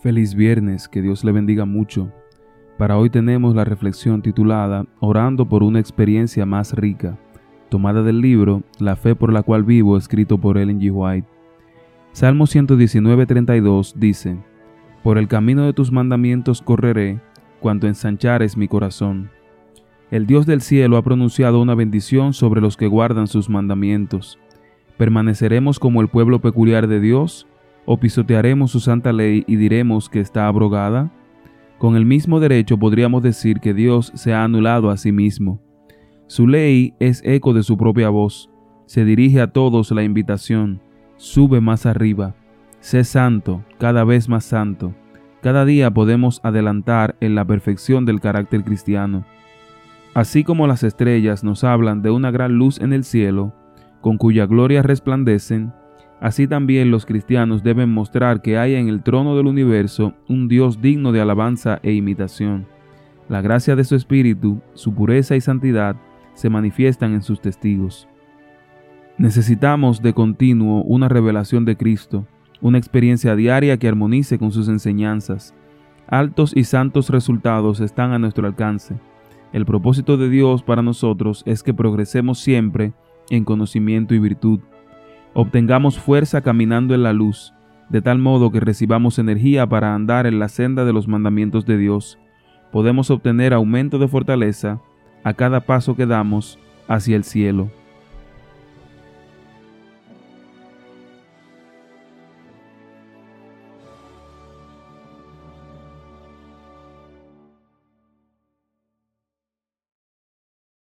Feliz viernes, que Dios le bendiga mucho. Para hoy tenemos la reflexión titulada Orando por una experiencia más rica, tomada del libro La fe por la cual vivo, escrito por Ellen G. White. Salmo 119:32 dice, Por el camino de tus mandamientos correré, cuanto ensanchares mi corazón. El Dios del cielo ha pronunciado una bendición sobre los que guardan sus mandamientos. ¿Permaneceremos como el pueblo peculiar de Dios? O pisotearemos su santa ley y diremos que está abrogada? Con el mismo derecho podríamos decir que Dios se ha anulado a sí mismo. Su ley es eco de su propia voz. Se dirige a todos la invitación. Sube más arriba. Sé santo, cada vez más santo. Cada día podemos adelantar en la perfección del carácter cristiano. Así como las estrellas nos hablan de una gran luz en el cielo, con cuya gloria resplandecen, Así también los cristianos deben mostrar que hay en el trono del universo un Dios digno de alabanza e imitación. La gracia de su Espíritu, su pureza y santidad se manifiestan en sus testigos. Necesitamos de continuo una revelación de Cristo, una experiencia diaria que armonice con sus enseñanzas. Altos y santos resultados están a nuestro alcance. El propósito de Dios para nosotros es que progresemos siempre en conocimiento y virtud obtengamos fuerza caminando en la luz, de tal modo que recibamos energía para andar en la senda de los mandamientos de Dios. Podemos obtener aumento de fortaleza a cada paso que damos hacia el cielo.